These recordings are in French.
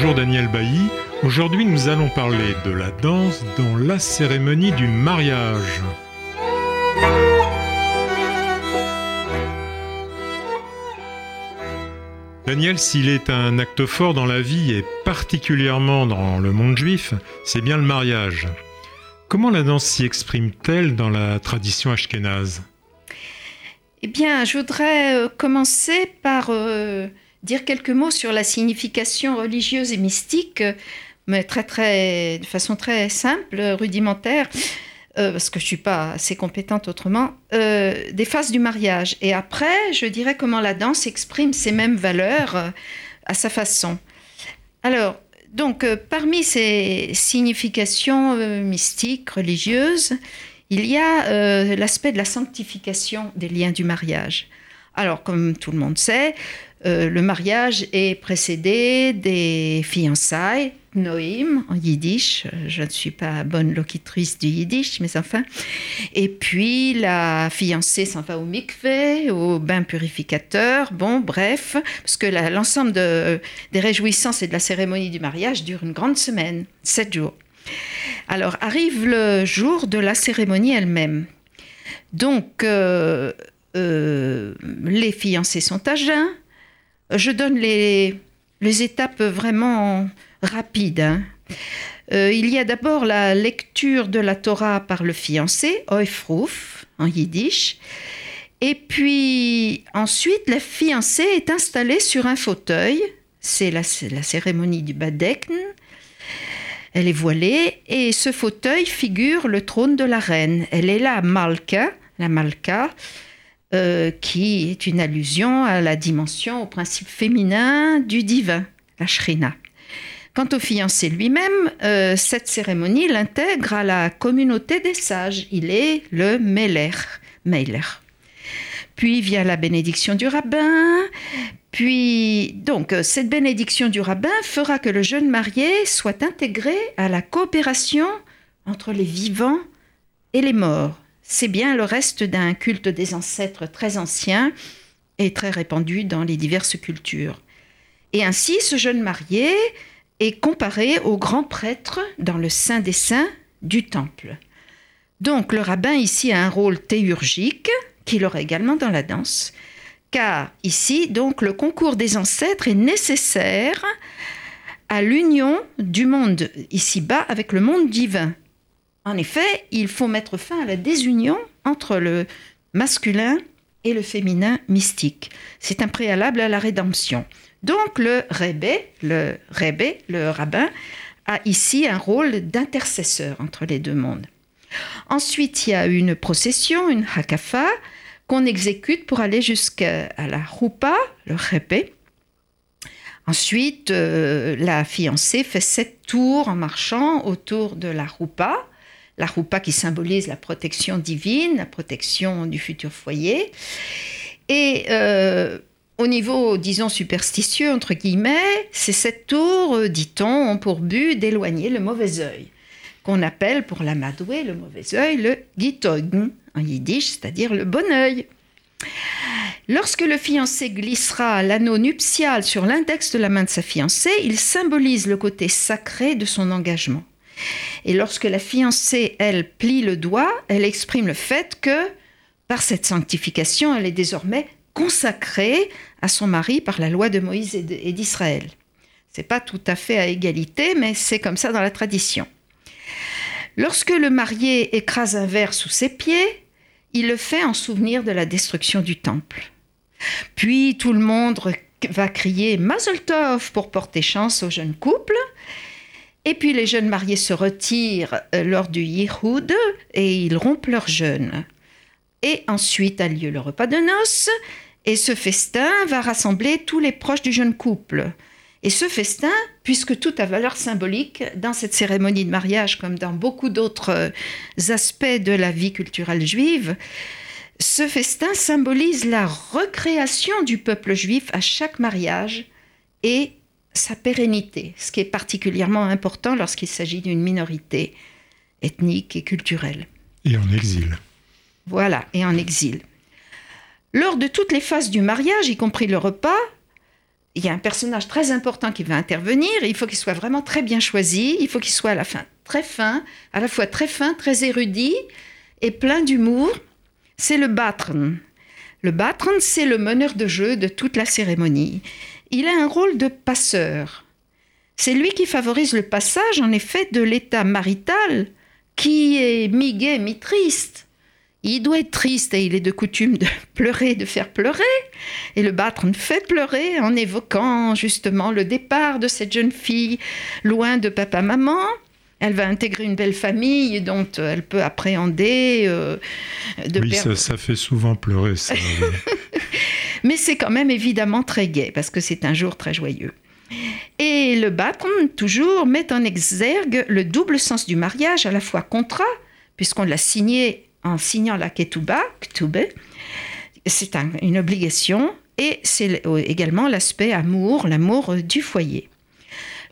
Bonjour Daniel Bailly. Aujourd'hui, nous allons parler de la danse dans la cérémonie du mariage. Daniel, s'il est un acte fort dans la vie et particulièrement dans le monde juif, c'est bien le mariage. Comment la danse s'y exprime-t-elle dans la tradition ashkénaze? Eh bien, je voudrais euh, commencer par euh, dire quelques mots sur la signification religieuse et mystique, mais très, très, de façon très simple, rudimentaire, euh, parce que je ne suis pas assez compétente autrement, des phases du mariage. Et après, je dirais comment la danse exprime ces mêmes valeurs à sa façon. Alors, donc, euh, parmi ces significations euh, mystiques, religieuses, il y a euh, l'aspect de la sanctification des liens du mariage. Alors, comme tout le monde sait, le mariage est précédé des fiançailles, Noïm en yiddish. Je ne suis pas bonne locutrice du yiddish, mais enfin. Et puis la fiancée s'en va au mikvé, au bain purificateur. Bon, bref, parce que l'ensemble de, des réjouissances et de la cérémonie du mariage dure une grande semaine, sept jours. Alors arrive le jour de la cérémonie elle-même. Donc euh, euh, les fiancés sont à jeun. Je donne les, les étapes vraiment rapide. Hein. Euh, il y a d'abord la lecture de la Torah par le fiancé, Oifruf, en yiddish. Et puis ensuite, la fiancée est installée sur un fauteuil. C'est la, la, cérémonie du Badekn. Elle est voilée et ce fauteuil figure le trône de la reine. Elle est la Malka, la Malka, euh, qui est une allusion à la dimension, au principe féminin du divin, la Shrina. Quant au fiancé lui-même, euh, cette cérémonie l'intègre à la communauté des sages. Il est le Meller. Meiler. Puis vient la bénédiction du rabbin. Puis, donc, euh, cette bénédiction du rabbin fera que le jeune marié soit intégré à la coopération entre les vivants et les morts. C'est bien le reste d'un culte des ancêtres très ancien et très répandu dans les diverses cultures. Et ainsi, ce jeune marié est comparé au grand prêtre dans le Saint des Saints du Temple. Donc le rabbin ici a un rôle théurgique qu'il aurait également dans la danse, car ici donc le concours des ancêtres est nécessaire à l'union du monde ici-bas avec le monde divin. En effet, il faut mettre fin à la désunion entre le masculin et le féminin mystique. C'est un préalable à la rédemption. Donc le rébé, le rébé, le rabbin, a ici un rôle d'intercesseur entre les deux mondes. Ensuite, il y a une procession, une hakafa, qu'on exécute pour aller jusqu'à la roupa, le rébé. Ensuite, euh, la fiancée fait sept tours en marchant autour de la roupa, la roupa qui symbolise la protection divine, la protection du futur foyer. Et euh, au niveau, disons, superstitieux, entre guillemets, ces sept tours, euh, dit-on, ont pour but d'éloigner le mauvais œil, qu'on appelle pour l'amadoué, le mauvais œil, le gitogn, en yiddish, c'est-à-dire le bon œil. Lorsque le fiancé glissera l'anneau nuptial sur l'index de la main de sa fiancée, il symbolise le côté sacré de son engagement. Et lorsque la fiancée, elle, plie le doigt, elle exprime le fait que, par cette sanctification, elle est désormais consacrée à son mari par la loi de Moïse et d'Israël. C'est pas tout à fait à égalité, mais c'est comme ça dans la tradition. Lorsque le marié écrase un verre sous ses pieds, il le fait en souvenir de la destruction du temple. Puis tout le monde va crier Mazel Tov pour porter chance au jeune couple. Et puis les jeunes mariés se retirent euh, lors du Yihoud et ils rompent leur jeûne. Et ensuite a lieu le repas de noces et ce festin va rassembler tous les proches du jeune couple. Et ce festin, puisque tout a valeur symbolique dans cette cérémonie de mariage, comme dans beaucoup d'autres euh, aspects de la vie culturelle juive, ce festin symbolise la recréation du peuple juif à chaque mariage et sa pérennité, ce qui est particulièrement important lorsqu'il s'agit d'une minorité ethnique et culturelle. Et en exil. Voilà, et en exil. Lors de toutes les phases du mariage, y compris le repas, il y a un personnage très important qui va intervenir, il faut qu'il soit vraiment très bien choisi, il faut qu'il soit à la fin très fin, à la fois très fin, très érudit et plein d'humour. C'est le batron. Le batron, c'est le meneur de jeu de toute la cérémonie. Il a un rôle de passeur. C'est lui qui favorise le passage, en effet, de l'état marital, qui est mi-gai, mi-triste. Il doit être triste et il est de coutume de pleurer, de faire pleurer. Et le battre fait pleurer en évoquant justement le départ de cette jeune fille loin de papa-maman. Elle va intégrer une belle famille dont elle peut appréhender. Euh, de oui, ça, ça, fait souvent pleurer, ça. Mais c'est quand même évidemment très gai parce que c'est un jour très joyeux. Et le Batron, toujours, met en exergue le double sens du mariage, à la fois contrat, puisqu'on l'a signé en signant la ketouba, c'est une obligation, et c'est également l'aspect amour, l'amour du foyer.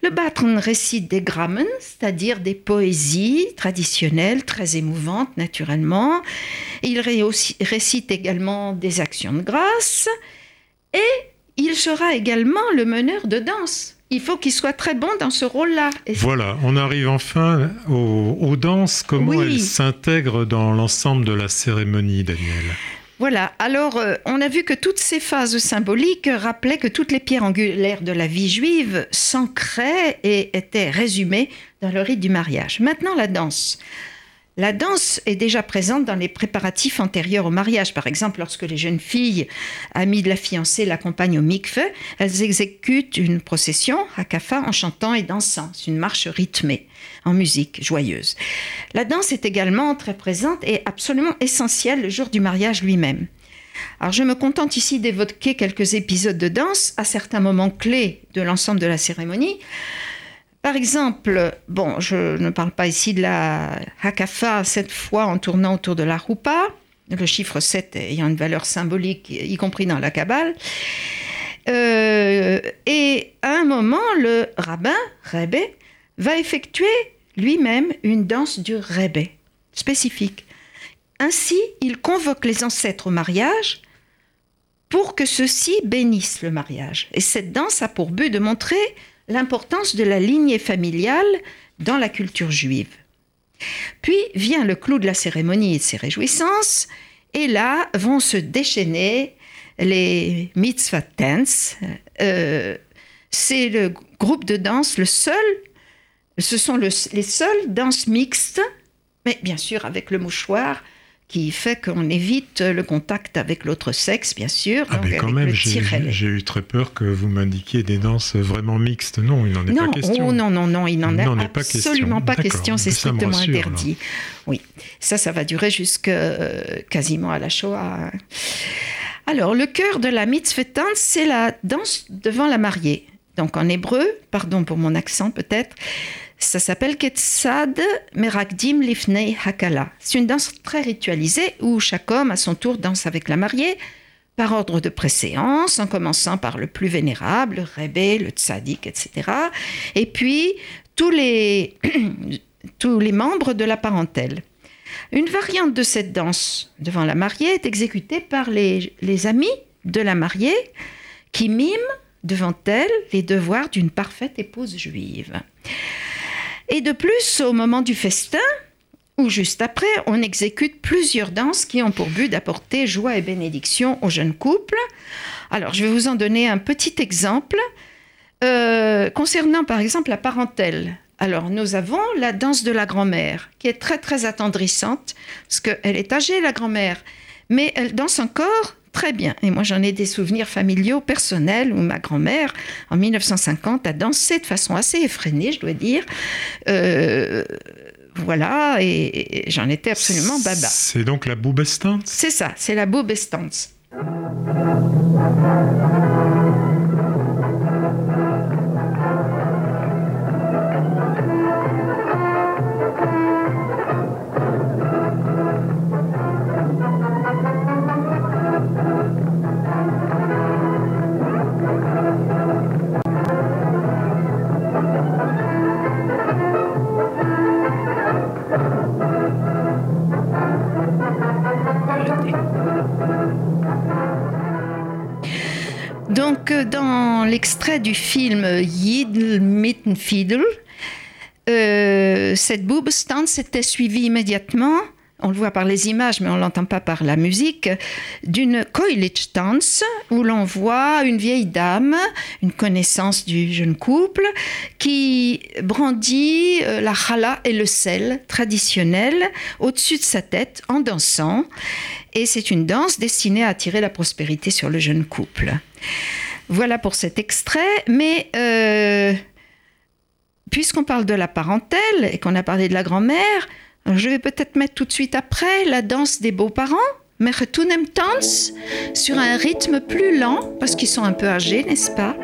Le Batron récite des grammen, c'est-à-dire des poésies traditionnelles très émouvantes naturellement. Il récite également des actions de grâce et il sera également le meneur de danse. Il faut qu'il soit très bon dans ce rôle-là. Voilà, on arrive enfin aux, danses, comment elles s'intègrent dans l'ensemble de la cérémonie, Daniel? Voilà, alors euh, on a vu que toutes ces phases symboliques rappelaient que toutes les pierres angulaires de la vie juive s'ancraient et étaient résumées dans le rite du mariage. Maintenant la danse. La danse est déjà présente dans les préparatifs antérieurs au mariage. Par exemple, lorsque les jeunes filles, amies de la fiancée, l'accompagnent au mikve, elles exécutent une procession à Kafa en chantant et dansant. C'est une marche rythmée, en musique joyeuse. La danse est également très présente et absolument essentielle le jour du mariage lui-même. Alors je me contente ici d'évoquer quelques épisodes de danse à certains moments clés de l'ensemble de la cérémonie. Par exemple, bon, je ne parle pas ici de la hakafa, cette fois en tournant autour de la roupa, le chiffre 7 ayant une valeur symbolique, y compris dans la Kabbale. Euh, et à un moment, le rabbin, Rebbe, va effectuer lui-même une danse du Rebbe, spécifique. Ainsi, il convoque les ancêtres au mariage pour que ceux-ci bénissent le mariage. Et cette danse a pour but de montrer l'importance de la lignée familiale dans la culture juive. Puis vient le clou de la cérémonie et ses réjouissances, et là vont se déchaîner les mitzvah dance. Euh, c'est le groupe de danse, le seul, ce sont les seules danses mixtes, mais bien sûr avec le mouchoir, qui fait qu'on évite le contact avec l'autre sexe, bien sûr. Ah, mais quand même, j'ai eu très peur que vous m'indiquiez des danses vraiment mixtes. Non, il n'en est pas question. Oh, non, non, non, il n'en est, absolument pas question. C'est strictement interdit. Oui, ça, ça va durer jusque euh, quasiment à la Shoah. Alors, le cœur de la mitzvah c'est la danse devant la mariée. Donc, en hébreu, pardon pour mon accent peut-être, ça s'appelle Ketsad Merakdim Lifnei Hakala. C'est une danse très ritualisée où chaque homme à son tour danse avec la mariée par ordre de préséance, en commençant par le plus vénérable, le Rebbe, le Tzadik, etc. Et puis tous les, tous les membres de la parentèle. Une variante de cette danse devant la mariée est exécutée par les, les amis de la mariée qui miment devant elle les devoirs d'une parfaite épouse juive. Et de plus, au moment du festin, ou juste après, on exécute plusieurs danses qui ont pour but d'apporter joie et bénédiction aux jeunes couples. Alors, je vais vous en donner un petit exemple euh, concernant par exemple la parentèle. Alors, nous avons la danse de la grand-mère, qui est très très attendrissante, parce qu'elle est âgée, la grand-mère, mais elle danse encore très bien. Et moi, j'en ai des souvenirs familiaux, personnels, où ma grand-mère, en 1950, a dansé de façon assez effrénée, je dois dire. Euh, voilà, et, j'en étais absolument baba. C'est donc la boubestance C'est ça, c'est la boubestance. Euh, dans l'extrait du film Yidl Fiedel, euh, cette boobstance était suivie immédiatement on le voit par les images, mais on ne l'entend pas par la musique, d'une Koilitz-Tanz, où l'on voit une vieille dame, une connaissance du jeune couple, qui brandit euh, la challah et le sel traditionnel au-dessus de sa tête en dansant. Et c'est une danse destinée à attirer la prospérité sur le jeune couple. Voilà pour cet extrait, mais euh, puisqu'on parle de la parentèle et qu'on a parlé de la grand-mère, je vais peut-être mettre tout de suite après la danse des beaux-parents, Mertunem Tanz, sur un rythme plus lent, parce qu'ils sont un peu âgés, n'est-ce pas?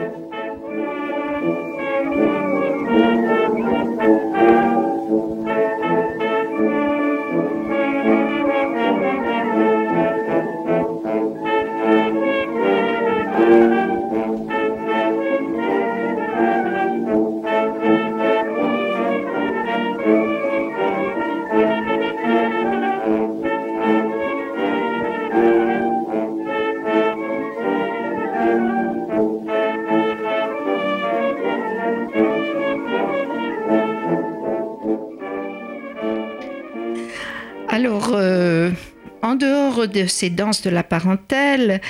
De ces danses de la parentèle,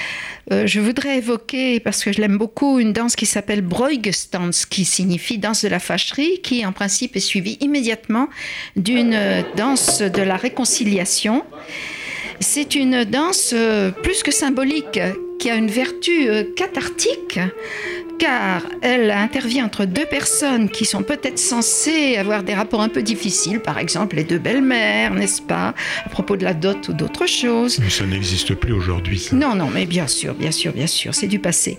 euh, je voudrais évoquer, parce que je l'aime beaucoup, une danse qui s'appelle Breugestanz, qui signifie danse de la fâcherie, qui en principe est suivie immédiatement d'une danse de la réconciliation. C'est une danse euh, plus que symbolique, qui a une vertu euh, cathartique car elle intervient entre deux personnes qui sont peut-être censées avoir des rapports un peu difficiles, par exemple les deux belles-mères, n'est-ce pas, à propos de la dot ou d'autres choses. Mais ça n'existe plus aujourd'hui. Non, non, mais bien sûr, bien sûr, bien sûr, c'est du passé.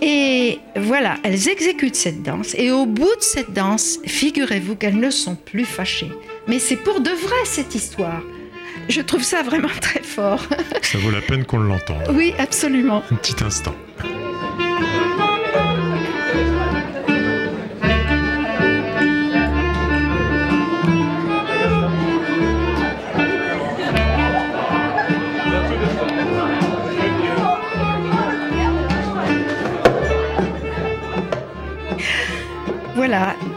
Et voilà, elles exécutent cette danse, et au bout de cette danse, figurez-vous qu'elles ne sont plus fâchées. Mais c'est pour de vrai cette histoire. Je trouve ça vraiment très fort. Ça vaut la peine qu'on l'entende. Oui, absolument. Un petit instant.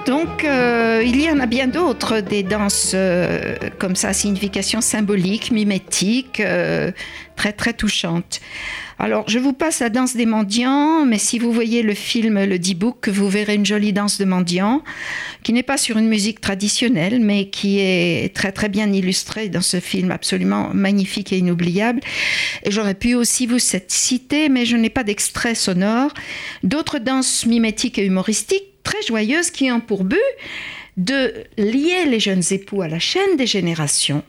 Donc euh, il y en a bien d'autres, des danses euh, comme ça, signification symbolique, mimétique, euh, très très touchante. Alors je vous passe la danse des mendiants, mais si vous voyez le film Le D-Book, vous verrez une jolie danse de mendiants, qui n'est pas sur une musique traditionnelle, mais qui est très très bien illustrée dans ce film absolument magnifique et inoubliable. Et j'aurais pu aussi vous citer, mais je n'ai pas d'extrait sonore, d'autres danses mimétiques et humoristiques très joyeuses qui ont pour but de lier les jeunes époux à la chaîne des générations,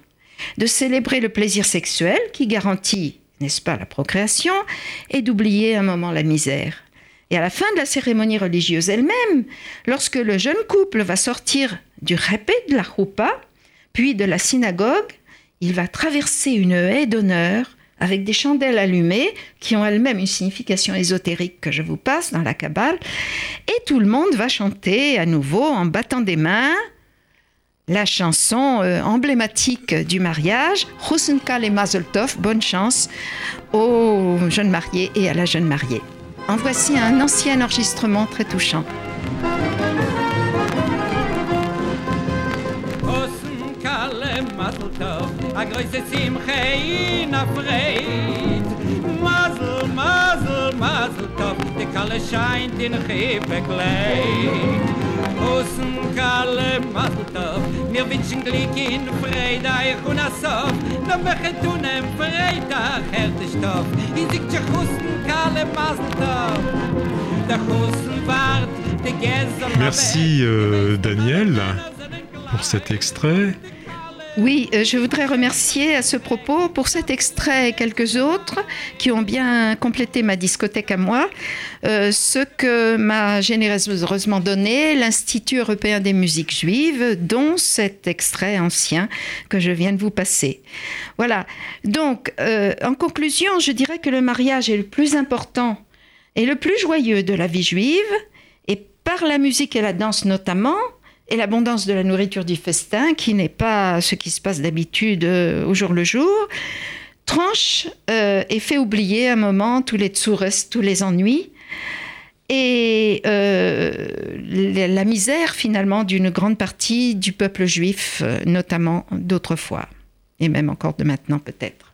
de célébrer le plaisir sexuel qui garantit, n'est-ce pas, la procréation, et d'oublier un moment la misère. Et à la fin de la cérémonie religieuse elle-même, lorsque le jeune couple va sortir du répé de la roupa, puis de la synagogue, il va traverser une haie d'honneur avec des chandelles allumées qui ont elles-mêmes une signification ésotérique que je vous passe dans la Kabbale. Tout le monde va chanter à nouveau en battant des mains la chanson euh, emblématique du mariage, Rusenka et Mazel Tov, bonne chance aux jeunes mariés et à la jeune mariée. En voici un ancien enregistrement très touchant. kale scheint in hebe klein osen kale macht auf. Mir wünschen glück in freitag und so dann wechen tun im freitag hält ist doch in sich zu husten kale macht auf. Der husten wart der gänse merci euh, daniel pour cet extrait. Oui, euh, je voudrais remercier à ce propos pour cet extrait et quelques autres qui ont bien complété ma discothèque à moi, euh, ce que m'a généreusement donné l'Institut européen des musiques juives, dont cet extrait ancien que je viens de vous passer. Voilà, donc euh, en conclusion, je dirais que le mariage est le plus important et le plus joyeux de la vie juive, et par la musique et la danse notamment, et l'abondance de la nourriture du festin, qui n'est pas ce qui se passe d'habitude euh, au jour le jour, tranche euh, et fait oublier un moment tous les tsures, tous les ennuis, et euh, la misère finalement d'une grande partie du peuple juif, notamment d'autrefois, et même encore de maintenant peut-être.